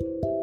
you.